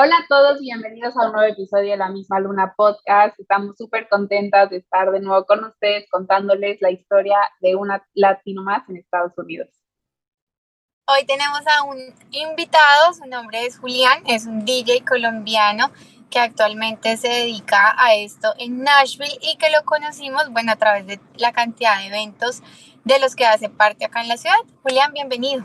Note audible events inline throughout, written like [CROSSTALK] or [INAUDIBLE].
Hola a todos, bienvenidos a un nuevo episodio de La Misma Luna Podcast. Estamos súper contentas de estar de nuevo con ustedes contándoles la historia de una latino más en Estados Unidos. Hoy tenemos a un invitado, su nombre es Julián, es un DJ colombiano que actualmente se dedica a esto en Nashville y que lo conocimos, bueno, a través de la cantidad de eventos de los que hace parte acá en la ciudad. Julián, bienvenido.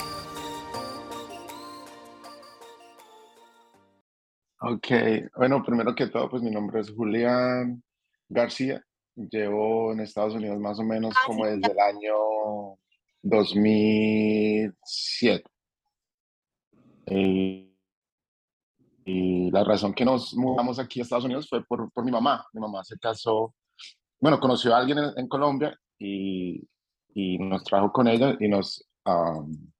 Ok, bueno, primero que todo, pues mi nombre es Julián García. Llevo en Estados Unidos más o menos Ah, como sí, desde el año 2007. Y, y la razón que nos mudamos aquí a Estados Unidos fue por, por mi mamá. Mi mamá se casó, bueno, conoció a alguien en, en Colombia y, y nos trajo con ella y nos, am,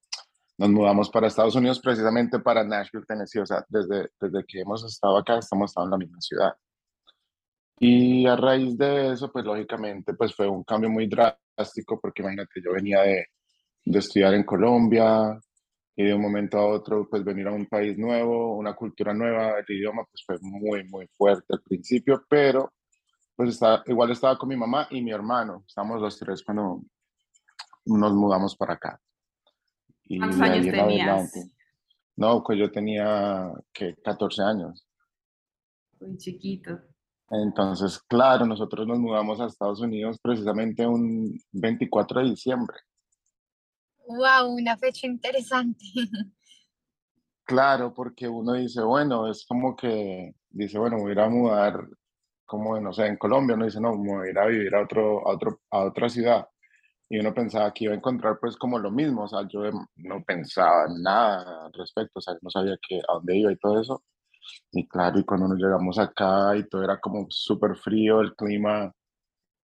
nos mudamos para Estados Unidos precisamente para Nashville, Tennessee. O sea, desde, desde que hemos estado acá, estamos estado en la misma ciudad. Y a raíz de eso, pues lógicamente, pues fue un cambio muy drástico, porque imagínate, yo venía de, de estudiar en Colombia y de un momento a otro, pues venir a un país nuevo, una cultura nueva, el idioma, pues fue muy, muy fuerte al principio, pero pues estaba, igual estaba con mi mamá y mi hermano, estábamos los tres cuando nos mudamos para acá. Y ¿Cuántos años en tenías? adelante- No, pues yo tenía que 14 años. Muy chiquito. Entonces, claro, nosotros nos mudamos a Estados Unidos precisamente un 24 de diciembre. Wow, una fecha interesante. [LAUGHS] Claro, porque uno dice, bueno, es como que dice, bueno, me voy a ir a mudar, como, no sé, en Colombia, uno dice, no, me voy a ir a vivir a otro, a otro, a otra ciudad. Y uno pensaba que iba a encontrar pues como lo mismo, o sea, yo em- no pensaba nada al respecto, o sea, no sabía que, a dónde iba y todo eso. Y claro, y cuando nos llegamos acá y todo era como súper frío el clima,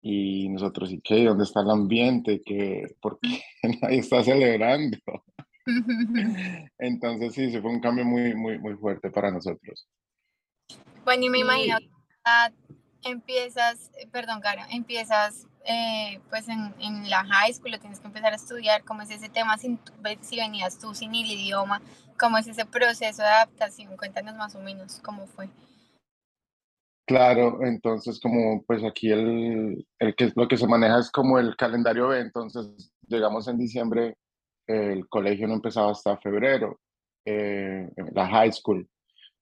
y nosotros, ¿y qué? ¿Dónde está el ambiente? ¿Qué? ¿Por qué [LAUGHS] nadie está celebrando? [LAUGHS] [LAUGHS] Entonces sí, sí fue un cambio muy, muy, muy fuerte para nosotros. Bueno, y me imagino que empiezas, eh, perdón, Caro, empiezas eh, pues en, la high school, lo tienes que empezar a estudiar, ¿cómo es ese tema sin, si venías tú sin el idioma? ¿Cómo es ese proceso de adaptación? Cuéntanos más o menos cómo fue. Claro, entonces como pues aquí el, el que lo que se maneja es como el calendario B, entonces llegamos en diciembre, el colegio no empezaba hasta febrero, eh, la high school,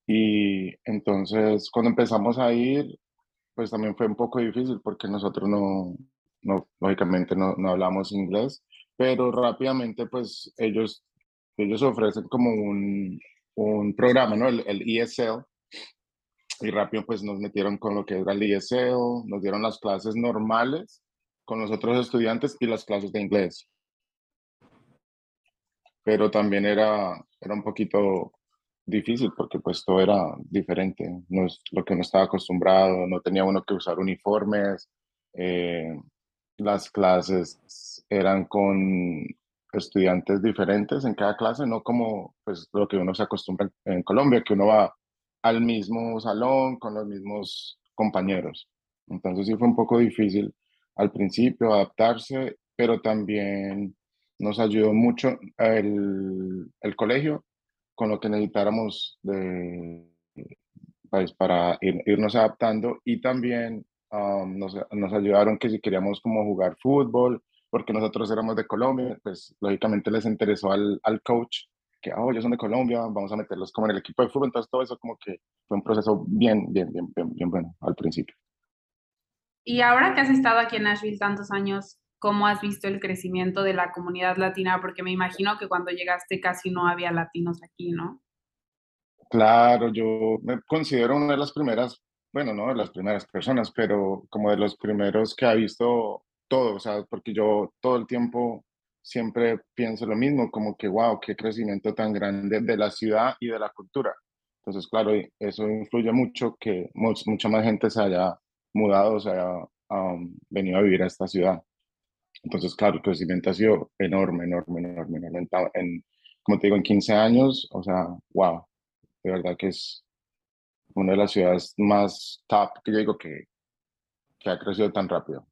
y entonces cuando empezamos a ir, pues también fue un poco difícil porque nosotros no, no lógicamente no, no hablamos inglés, pero rápidamente pues ellos, ellos ofrecen como un, un programa, ¿no? El, el ESL, y rápido pues nos metieron con lo que era el ESL, nos dieron las clases normales con los otros estudiantes y las clases de inglés. Pero también era, era un poquito difícil porque pues todo era diferente, no es lo que uno estaba acostumbrado, no tenía uno que usar uniformes, eh, las clases eran con estudiantes diferentes en cada clase, no como pues lo que uno se acostumbra en Colombia, que uno va al mismo salón con los mismos compañeros. Entonces sí fue un poco difícil al principio adaptarse, pero también nos ayudó mucho el, el colegio con lo que necesitáramos de, pues, para ir- irnos adaptando y también um, nos, nos ayudaron que si queríamos como jugar fútbol, porque nosotros éramos de Colombia, pues lógicamente les interesó al, al coach que, oh, ellos son de Colombia, vamos a meterlos como en el equipo de fútbol, entonces todo eso como que fue un proceso bien, bien, bien, bien, bien bueno al principio. Y ahora que has estado aquí en Nashville tantos años, ¿cómo has visto el crecimiento de la comunidad latina? Porque me imagino que cuando llegaste casi no había latinos aquí, ¿no? Claro, yo me considero una de las primeras, bueno, no de las primeras personas, pero como de los primeros que ha visto todo, o sea, porque yo todo el tiempo siempre pienso lo mismo, como que, wow, qué crecimiento tan grande de la ciudad y de la cultura. Entonces, claro, eso influye mucho que mucha más gente se haya mudado, se haya venido a vivir a esta ciudad. Entonces, claro, el crecimiento ha sido enorme, enorme, enorme, enorme. En, como te digo, en 15 años, o sea, wow, de verdad que es una de las ciudades más top que yo digo que, que ha crecido tan rápido.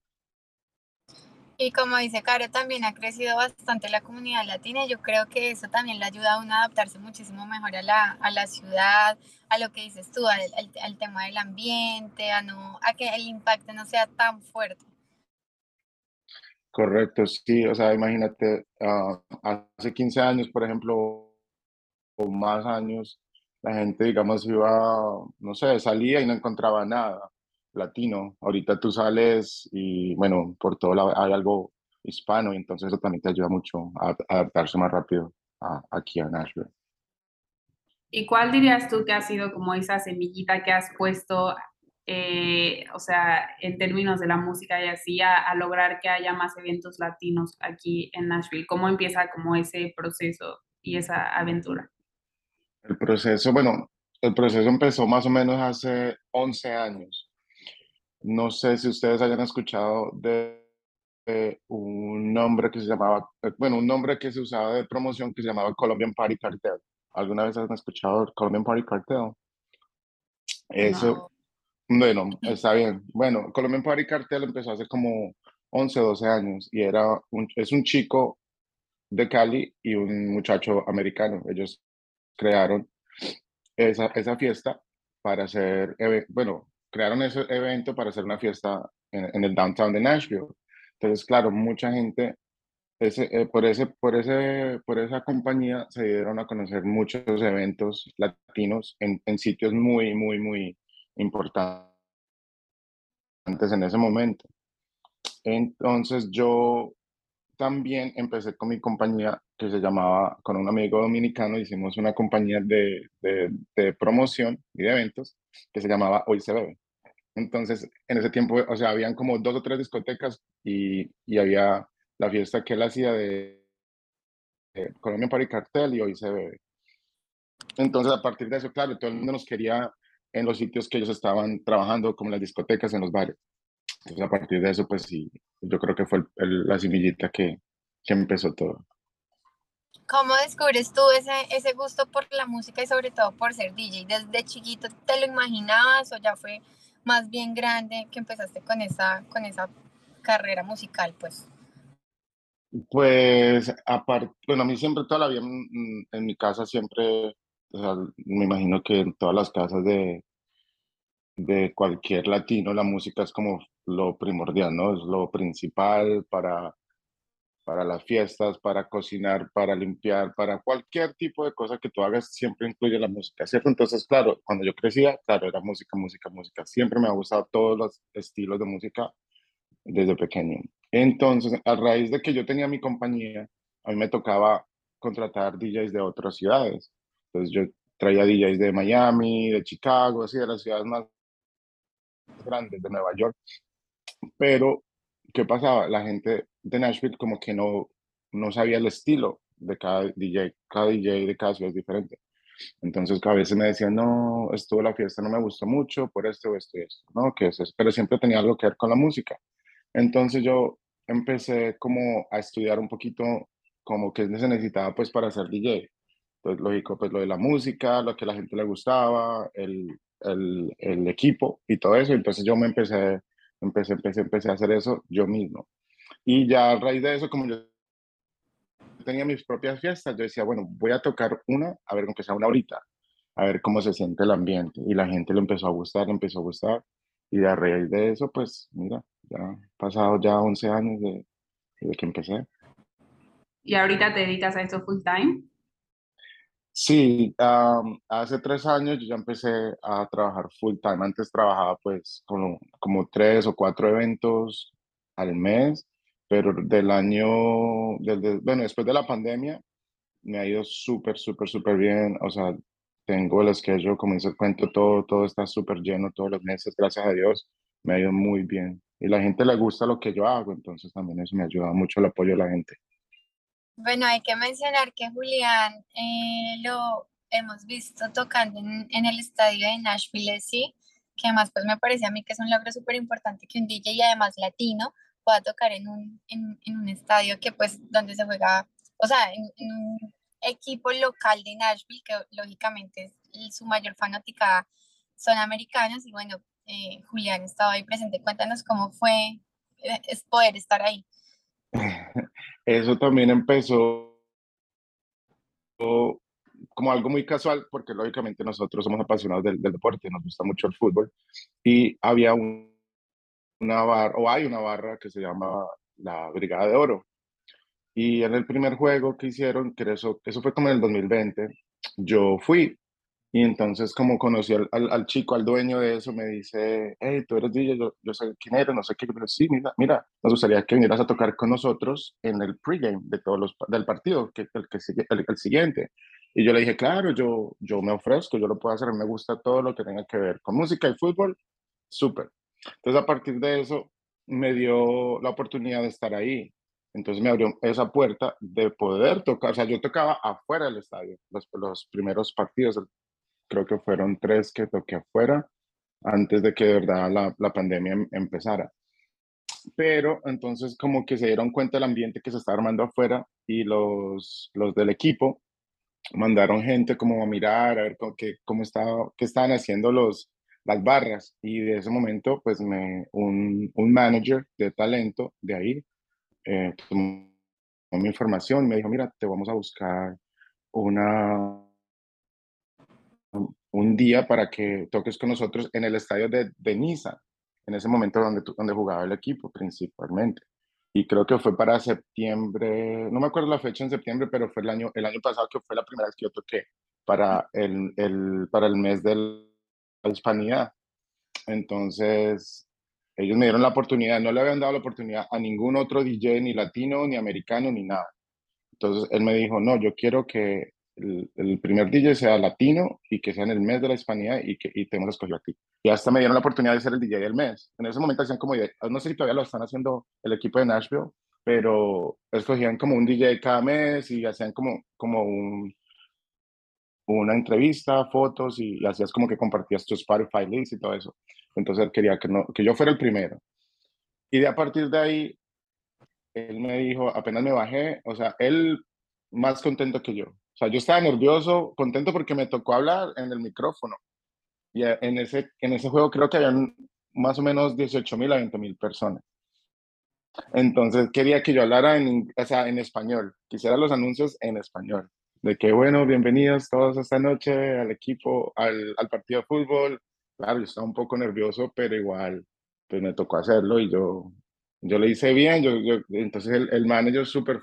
Y como dice Caro, también ha crecido bastante la comunidad latina. Yo creo que eso también le ayuda a uno a adaptarse muchísimo mejor a la, a la ciudad, a lo que dices tú, al, al, tema del ambiente, a, no, a que el impacto no sea tan fuerte. Correcto, sí, o sea, imagínate, uh, hace 15 años, por ejemplo, o más años, la gente, digamos, iba, no sé, salía y no encontraba nada latino. Ahorita tú sales y, bueno, por todo lado hay algo hispano y entonces eso también te ayuda mucho a, adaptarse más rápido aquí a Nashville. ¿Y cuál dirías tú que ha sido como esa semillita que has puesto, eh, o sea, en términos de la música y así, a, lograr que haya más eventos latinos aquí en Nashville? ¿Cómo empieza como ese proceso y esa aventura? El proceso, bueno, el proceso empezó más o menos hace 11 años. No sé si ustedes hayan escuchado de, un nombre que se llamaba, eh, bueno, un nombre que se usaba de promoción que se llamaba Colombian Party Cartel. ¿Alguna vez han escuchado Colombian Party Cartel? Eso, bueno, está bien. Bueno, Colombian Party Cartel empezó hace como 11, 12 años y era un, es un chico de Cali y un muchacho americano. Ellos crearon esa, esa fiesta para hacer, bueno, crearon ese evento para hacer una fiesta en, el downtown de Nashville. Entonces, claro, mucha gente, ese, eh, por, ese, por, ese, por esa compañía se dieron a conocer muchos eventos latinos en, en sitios muy, muy, muy importantes en ese momento. Entonces yo también empecé con mi compañía que se llamaba, con un amigo dominicano, hicimos una compañía de, de, de promoción y de eventos que se llamaba Hoy se bebe. Entonces, en ese tiempo, o sea, habían como dos o tres discotecas y, y había la fiesta que él hacía de, Colombia Party Cartel y hoy se bebe. Entonces, a partir de eso, claro, todo el mundo nos quería en los sitios que ellos estaban trabajando, como las discotecas, en los bares. Entonces, a partir de eso, pues sí, yo creo que fue la semillita que, que empezó todo. ¿Cómo descubres tú ese, ese gusto por la música y sobre todo por ser DJ? ¿Desde chiquito te lo imaginabas o ya fue más bien grande que empezaste con esa, con esa carrera musical, pues? Pues, aparte, bueno, a mí siempre toda la vida en, mi casa siempre, o sea, me imagino que en todas las casas de, de cualquier latino la música es como lo primordial, ¿no? Es lo principal para para las fiestas, para cocinar, para limpiar, para cualquier tipo de cosa que tú hagas, siempre incluye la música, ¿cierto? Entonces, claro, cuando yo crecía, claro, era música, música, música. Siempre me ha gustado todos los estilos de música desde pequeño. Entonces, a raíz de que yo tenía mi compañía, a mí me tocaba contratar DJs de otras ciudades. Entonces, yo traía DJs de Miami, de Chicago, así de las ciudades más grandes, de Nueva York. Pero, ¿qué pasaba? La gente de Nashville como que no, no sabía el estilo de cada DJ, cada DJ de cada ciudad es diferente. Entonces a veces me decían, no, estuvo la fiesta, no me gustó mucho por esto o esto y esto, ¿no? Que es Pero siempre tenía algo que ver con la música. Entonces yo empecé como a estudiar un poquito como que se necesitaba pues para ser DJ. Pues lógico, pues lo de la música, lo que a la gente le gustaba, el, el, el equipo y todo eso. Entonces yo me empecé, empecé, empecé, empecé a hacer eso yo mismo. Y ya a raíz de eso, como yo tenía mis propias fiestas, yo decía, bueno, voy a tocar una, a ver, aunque sea una horita, a ver cómo se siente el ambiente. Y la gente le empezó a gustar, le empezó a gustar. Y a raíz de eso, pues mira, ya pasado ya 11 años de, de que empecé. ¿Y ahorita te dedicas a eso full time? Sí, hace tres años yo ya empecé a trabajar full time. Antes trabajaba pues como, como tres o cuatro eventos al mes pero del año, bueno, después de la pandemia, me ha ido súper, súper, súper bien. O sea, tengo el schedule, como dice el cuento, todo, todo está súper lleno todos los meses, gracias a Dios, me ha ido muy bien. Y la gente le gusta lo que yo hago, entonces también eso me ayuda mucho el apoyo de la gente. Bueno, hay que mencionar que Julián eh, lo hemos visto tocando en, en el estadio de Nashville, sí, que además pues me parece a mí que es un logro súper importante que un DJ y además latino pueda tocar en un, en, un estadio que pues donde se juega, o sea, en, en un equipo local de Nashville, que lógicamente es su mayor fanática son americanos y bueno, eh, Julián estaba ahí presente. Cuéntanos cómo fue eh, es poder estar ahí. [LAUGHS] Eso también empezó como algo muy casual, porque lógicamente nosotros somos apasionados del, deporte, nos gusta mucho el fútbol, y había una barra, o hay una barra que se llama la Brigada de Oro. Y en el primer juego que hicieron, que eso, eso fue como en el 2020, yo fui y entonces, como conocí al, al, chico, al dueño de eso, me dice, hey, tú eres DJ, yo, yo sé quién eres, no sé qué, pero sí, mira, mira, nos gustaría que vinieras a tocar con nosotros en el pregame de todos los, del partido, que, el, que el, el, siguiente. Y yo le dije, claro, yo, yo me ofrezco, yo lo puedo hacer, me gusta todo lo que tenga que ver con música y fútbol, súper. Entonces, a partir de eso, me dio la oportunidad de estar ahí. Entonces me abrió esa puerta de poder tocar, o sea, yo tocaba afuera del estadio, los, los primeros partidos, creo que fueron tres que toqué afuera antes de que de verdad la, la pandemia em, empezara. Pero entonces como que se dieron cuenta del ambiente que se estaba armando afuera y los, los del equipo mandaron gente como a mirar, a ver cómo, qué, cómo estaba, qué estaban haciendo los, las barras. Y de ese momento, pues me, un, un manager de talento de ahí eh, tomó mi información y me dijo, mira, te vamos a buscar una un día para que toques con nosotros en el estadio de, de Niza, en ese momento donde, donde jugaba el equipo principalmente. Y creo que fue para septiembre, no me acuerdo la fecha en septiembre, pero fue el año, el año pasado que fue la primera vez que yo toqué para el, el, para el mes de la hispanidad. Entonces, ellos me dieron la oportunidad, no le habían dado la oportunidad a ningún otro DJ, ni latino, ni americano, ni nada. Entonces, él me dijo, no, yo quiero que el, primer DJ sea latino y que sea en el mes de la hispanidad y que y te hemos escogido aquí. Y hasta me dieron la oportunidad de ser el DJ del mes. En ese momento hacían como, no sé si todavía lo están haciendo el equipo de Nashville, pero escogían como un DJ cada mes y hacían como, como un, una entrevista, fotos y, hacías como que compartías tu Spotify links y todo eso. Entonces él quería que, no, que yo fuera el primero. Y de a partir de ahí, él me dijo, apenas me bajé, o sea, él más contento que yo. O sea, yo estaba nervioso, contento porque me tocó hablar en el micrófono. Y en ese, en ese juego creo que habían más o menos 18 mil a 20 mil personas. Entonces quería que yo hablara en, o sea, en español, quisiera los anuncios en español, de que bueno, bienvenidos todos esta noche al equipo, al, al partido de fútbol. Claro, yo estaba un poco nervioso, pero igual, pues me tocó hacerlo y yo, yo le hice bien, yo, yo entonces el, el manager súper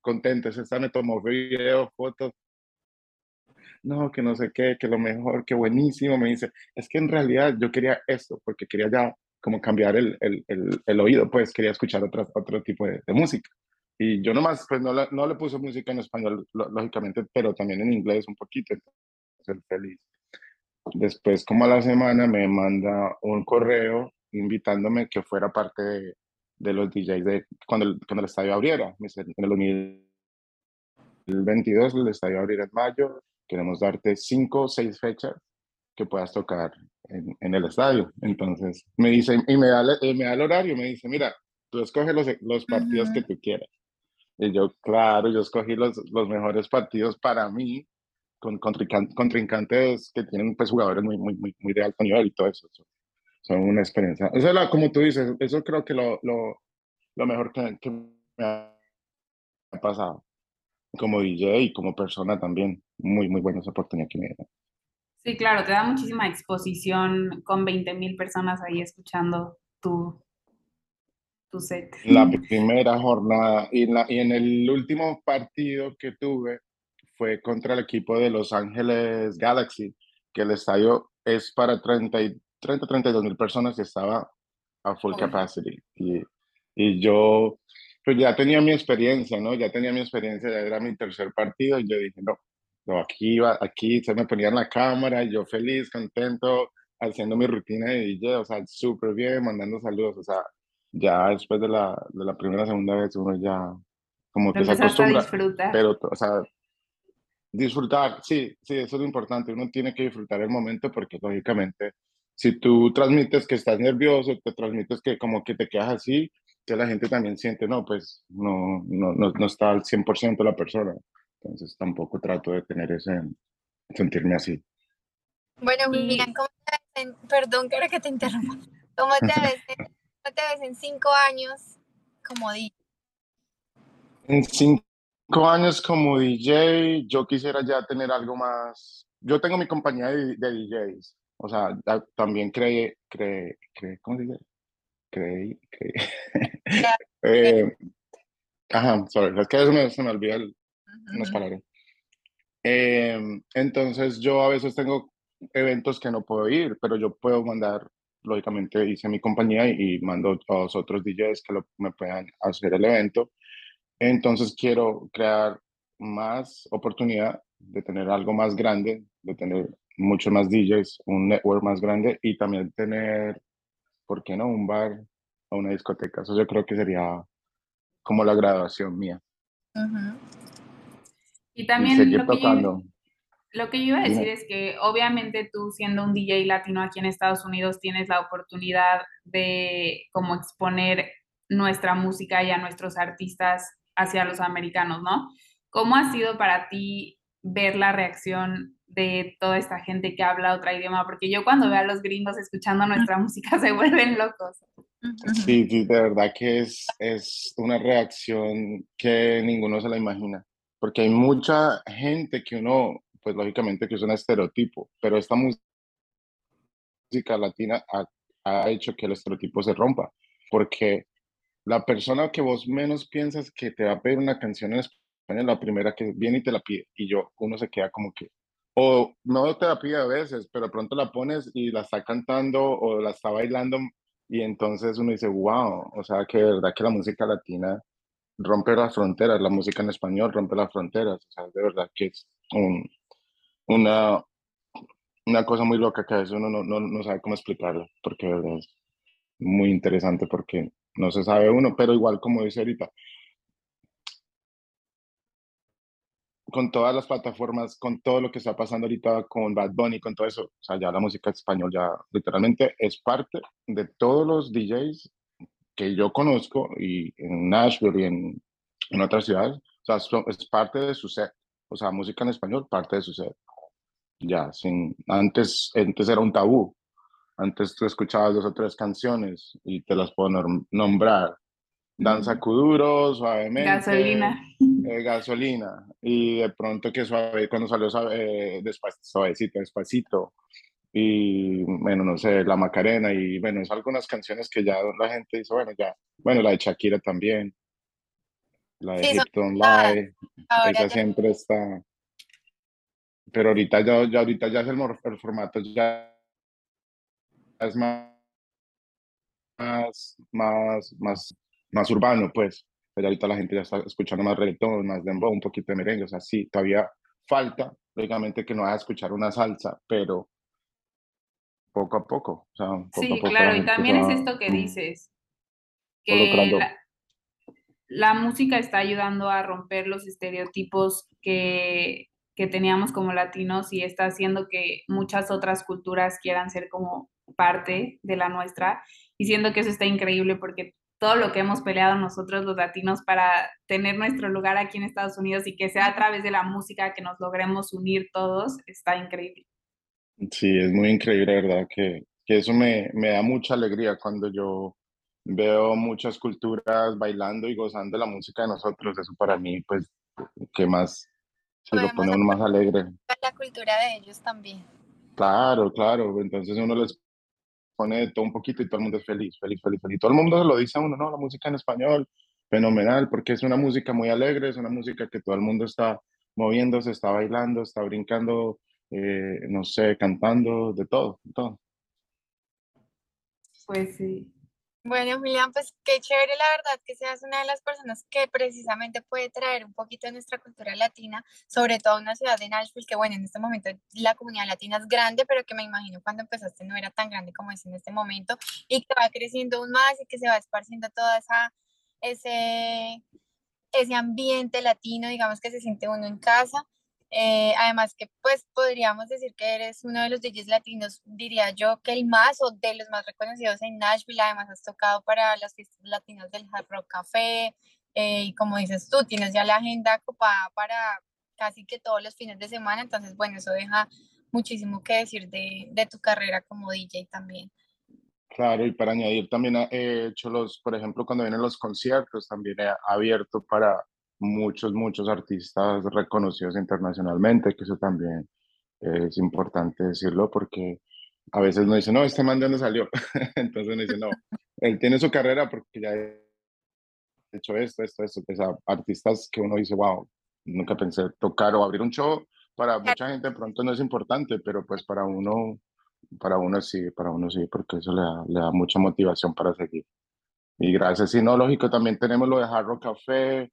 contento, ese me tomó videos, fotos, no, que no sé qué, que lo mejor, que buenísimo, me dice, es que en realidad yo quería esto, porque quería ya como cambiar el, el, el, el oído, pues quería escuchar otro, otro tipo de, de, música. Y yo nomás, pues no, no le puse música en español, lógicamente, pero también en inglés un poquito, entonces feliz. Después, como a la semana, me manda un correo invitándome que fuera parte de, de los DJs de cuando el, cuando el estadio abriera. En el 2022 el estadio abrirá en mayo. Queremos darte cinco o seis fechas que puedas tocar en, en, el estadio. Entonces me dice, y me da, me da el horario, me dice, mira, tú escoges los, los partidos uh -huh. que tú quieras. Y yo, claro, yo escogí los, los mejores partidos para mí, con contrincantes que tienen pues jugadores muy, muy, muy, muy de alto nivel y todo eso son una experiencia. Eso es la, como tú dices, eso creo que lo, lo, lo mejor que, que, me ha pasado como DJ y como persona también. Muy, muy buena esa oportunidad que me dieron. Sí, claro, te da muchísima exposición con 20 mil personas ahí escuchando tu, tu set. La primera jornada y, la, y en el último partido que tuve fue contra el equipo de Los Ángeles Galaxy, que el estadio es para 30 30, 32 mil personas y estaba a full capacity. Y, y yo, pues ya tenía mi experiencia, ¿no? Ya tenía mi experiencia, ya era mi tercer partido y yo dije, no, no aquí iba, aquí se me ponía en la cámara yo feliz, contento, haciendo mi rutina de DJ, o sea, súper bien, mandando saludos, o sea, ya después de la, de la primera, segunda vez uno ya como que se acostumbra. A disfrutar. pero, o sea, disfrutar, sí, sí, eso es lo importante. Uno tiene que disfrutar el momento porque lógicamente si tú transmites que estás nervioso, te transmites que como que te quedas así, que la gente también siente, no, pues no, no, no, no está al 100% la persona. Entonces tampoco trato de tener ese, sentirme así. Bueno, Julián, ¿cómo te ves en, perdón, quiero que te interrumpa. ¿Cómo te ves en, cómo te ves en cinco años como DJ? En cinco años como DJ, yo quisiera ya tener algo más. Yo tengo mi compañía de, de DJs. O sea, también creé, creé, creé, ¿cómo se dice? Creí, creí. [LAUGHS] eh, ajá, sorry, es que veces me, se me olvida el, unas palabras. Eh, entonces yo a veces tengo eventos que no puedo ir, pero yo puedo mandar, lógicamente hice mi compañía y, mando a los otros DJs que lo, me puedan hacer el evento. Entonces quiero crear más oportunidad de tener algo más grande, de tener muchos más DJs, un network más grande y también tener, ¿por qué no? Un bar o una discoteca. Eso yo creo que sería como la graduación mía. Y también lo, Que yo, lo que yo iba a decir es que obviamente tú siendo un DJ latino aquí en Estados Unidos tienes la oportunidad de como exponer nuestra música y a nuestros artistas hacia los americanos, ¿no? ¿Cómo ha sido para ti ver la reacción de toda esta gente que habla otro idioma, porque yo cuando veo a los gringos escuchando nuestra música [LAUGHS] se vuelven locos. Sí, sí, de verdad que es, es una reacción que ninguno se la imagina, porque hay mucha gente que uno, pues lógicamente que es un estereotipo, pero esta música latina ha, ha hecho que el estereotipo se rompa, porque la persona que vos menos piensas que te va a pedir una canción en español, la primera que viene y te la pide, y yo, uno se queda como que, o no te la pide a veces, pero pronto la pones y la está cantando o la está bailando y entonces uno dice, wow, o sea que de verdad que la música latina rompe las fronteras, la música en español rompe las fronteras, o sea, de verdad que es un, una, una cosa muy loca que a veces uno no, no, no sabe cómo explicarlo, porque de verdad es muy interesante porque no se sabe uno, pero igual como dice ahorita, con todas las plataformas, con todo lo que está pasando ahorita con Bad Bunny, con todo eso, o sea, ya la música español ya literalmente es parte de todos los DJs que yo conozco y en Nashville y en, en otras ciudades, o sea, es parte de su set, o sea, música en español, parte de su set. Ya, sin, antes, antes era un tabú, antes tú escuchabas dos o tres canciones y te las puedo nombrar, Danza Kuduro, suavemente. Gasolina. Eh, gasolina. Y de pronto que suave, cuando salió suave, despacito, suavecito, despacito. Y bueno, no sé, La Macarena. Y bueno, es algunas canciones que ya la gente dice, bueno, ya. Bueno, la de Shakira también. La de sí, Live. Esa siempre está. Pero ahorita ya, ya, ahorita ya es el, el formato, ya es más, más, más, más más urbano, pues. Pero ahorita la gente ya está escuchando más reggaetón, más dembow, un poquito de merengue. O sea, sí, todavía falta, lógicamente, que no vaya a escuchar una salsa, pero poco a poco. O sea, poco sí, a poco claro, y también es esto que dices, que la, la, música está ayudando a romper los estereotipos que, que teníamos como latinos y está haciendo que muchas otras culturas quieran ser como parte de la nuestra, y siento que eso está increíble porque todo lo que hemos peleado nosotros los latinos para tener nuestro lugar aquí en Estados Unidos y que sea a través de la música que nos logremos unir todos, está increíble. Sí, es muy increíble, ¿verdad? Que, que eso me, me da mucha alegría cuando yo veo muchas culturas bailando y gozando de la música de nosotros. Eso para mí, pues, ¿qué más? Se lo pone uno más alegre. La cultura de ellos también. Claro, claro. Entonces uno les pone todo un poquito y todo el mundo es feliz, feliz, feliz, feliz. Todo el mundo se lo dice a uno, no, la música en español, fenomenal, porque es una música muy alegre, es una música que todo el mundo está moviéndose, está bailando, está brincando, eh, no sé, cantando, de todo, de todo. Pues sí. Bueno, Julián, pues qué chévere la verdad que seas una de las personas que precisamente puede traer un poquito de nuestra cultura latina, sobre todo una ciudad de Nashville, que bueno, en este momento la comunidad latina es grande, pero que me imagino cuando empezaste no era tan grande como es en este momento, y que va creciendo aún más y que se va esparciendo toda esa, ese, ese ambiente latino, digamos que se siente uno en casa. Eh, además que pues podríamos decir que eres uno de los DJs latinos, diría yo que el más o de los más reconocidos en Nashville, además has tocado para las fiestas latinas del Hard Rock Café eh, y como dices tú, tienes ya la agenda ocupada para casi que todos los fines de semana, entonces bueno, eso deja muchísimo que decir de, de tu carrera como DJ también. Claro, y para añadir también he hecho los, por ejemplo, cuando vienen los conciertos, también he abierto para muchos, muchos artistas reconocidos internacionalmente, que eso también es importante decirlo porque a veces no dice, no, este man de dónde salió. [LAUGHS] Entonces uno dice, no, él tiene su carrera porque ya ha hecho esto, esto, esto. Pues, artistas que uno dice, wow, nunca pensé tocar o abrir un show. Para mucha gente de pronto no es importante, pero pues para uno para uno sí, para uno sí, porque eso le da, le da mucha motivación para seguir. Y gracias. Y no, lógico, también tenemos lo de Hard Rock Café.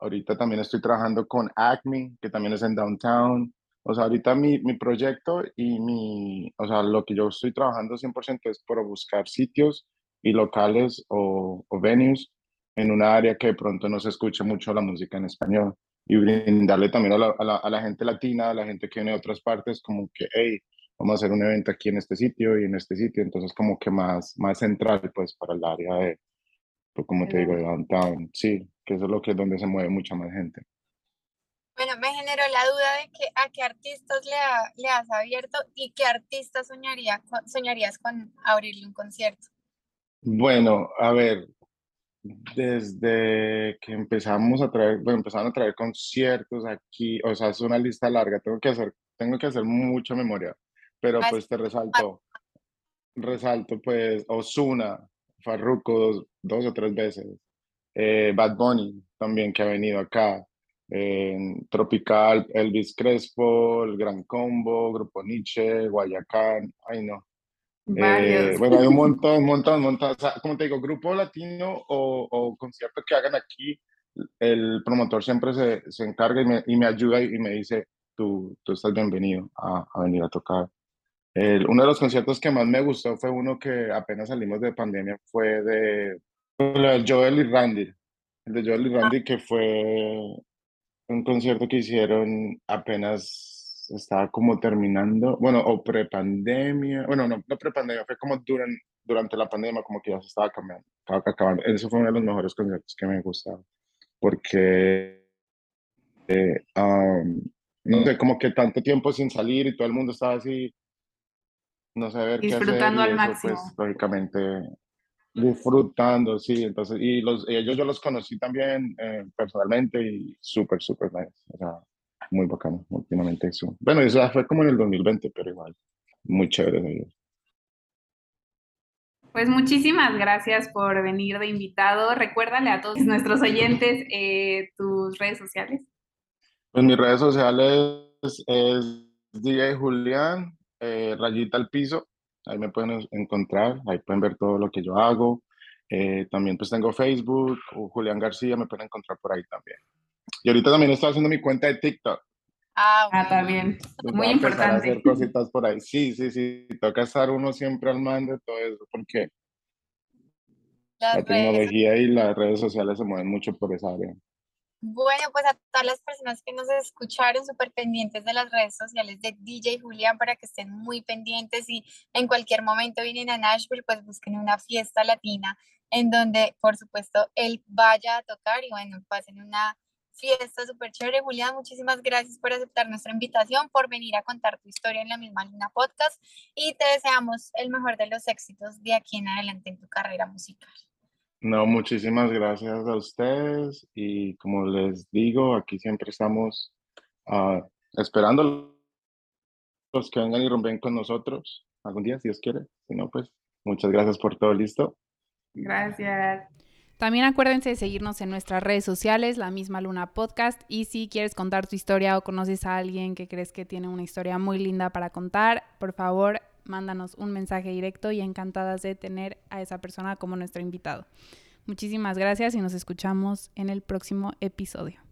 Ahorita también estoy trabajando con Acme, que también es en Downtown. O sea, ahorita mi, mi proyecto y mi, o sea, lo que yo estoy trabajando 100% es por buscar sitios y locales o, o venues en una área que de pronto no se escuche mucho la música en español y brindarle también a la, a la, a la gente latina, a la gente que viene de otras partes, como que, hey, vamos a hacer un evento aquí en este sitio y en este sitio, entonces como que más, más central pues para el área de, pues, como te digo, downtown, sí, que eso es lo que es donde se mueve mucha más gente. Bueno, me generó la duda de que a qué artistas le, le has abierto y qué artista soñaría, soñarías con abrirle un concierto. Bueno, a ver, desde que empezamos a traer, bueno, empezaron a traer conciertos aquí, o sea, es una lista larga, tengo que hacer, tengo que hacer mucha memoria pero pues te resalto, resalto pues Osuna, Farruko dos, o tres veces, eh, Bad Bunny también que ha venido acá, Tropical, Elvis Crespo, El Gran Combo, Grupo Nietzsche, Guayacán, ay no. Eh, bueno, hay un montón, un montón, un montón. O sea, como te digo, grupo latino o, o concierto que hagan aquí, el promotor siempre se, se encarga y me, y me, ayuda y me dice, tú, tú estás bienvenido a, a venir a tocar uno de los conciertos que más me gustó fue uno que apenas salimos de pandemia, fue de, Joel y Randy. El de Joel y Randy, que fue un concierto que hicieron apenas estaba como terminando, bueno, o prepandemia, bueno, no, no prepandemia, fue como durante, durante la pandemia, como que ya se estaba cambiando, estaba acabando. Ese fue uno de los mejores conciertos que me gustaron, porque, eh, no sé, como que tanto tiempo sin salir y todo el mundo estaba así no saber disfrutando qué hacer, al máximo. Pues, lógicamente disfrutando, sí, entonces, y los, ellos yo los conocí también eh, personalmente y súper, súper nice, o sea, muy bacano, últimamente eso. Bueno, eso fue como en el 2020, pero igual, muy chévere ellos. Pues muchísimas gracias por venir de invitado. Recuérdale a todos nuestros oyentes eh, tus redes sociales. Pues mis redes sociales es DJ Julián, eh, rayita al piso, ahí me pueden encontrar, ahí pueden ver todo lo que yo hago. Eh, también pues tengo Facebook, o Julián García, me pueden encontrar por ahí también. Y ahorita también estoy haciendo mi cuenta de TikTok. Ah, ah también. Pues Muy importante. hacer [LAUGHS] cositas por ahí. Sí, sí, sí. Toca estar uno siempre al mando de todo eso, porque la tecnología y las redes sociales se mueven mucho por esa área. Bueno, pues a todas las personas que nos escucharon, súper pendientes de las redes sociales de DJ Julián para que estén muy pendientes y en cualquier momento vienen a Nashville, pues busquen una fiesta latina en donde, por supuesto, él vaya a tocar y bueno, pasen una fiesta súper chévere. Julián, muchísimas gracias por aceptar nuestra invitación, por venir a contar tu historia en la misma Luna Podcast y te deseamos el mejor de los éxitos de aquí en adelante en tu carrera musical. No, muchísimas gracias a ustedes y como les digo, aquí siempre estamos uh, esperando los que vengan y rompen con nosotros algún día, si Dios quiere. Si no, pues muchas gracias por todo, listo. Gracias. También acuérdense de seguirnos en nuestras redes sociales, La Misma Luna Podcast. Y si quieres contar tu historia o conoces a alguien que crees que tiene una historia muy linda para contar, por favor, mándanos un mensaje directo y encantadas de tener a esa persona como nuestro invitado. Muchísimas gracias y nos escuchamos en el próximo episodio.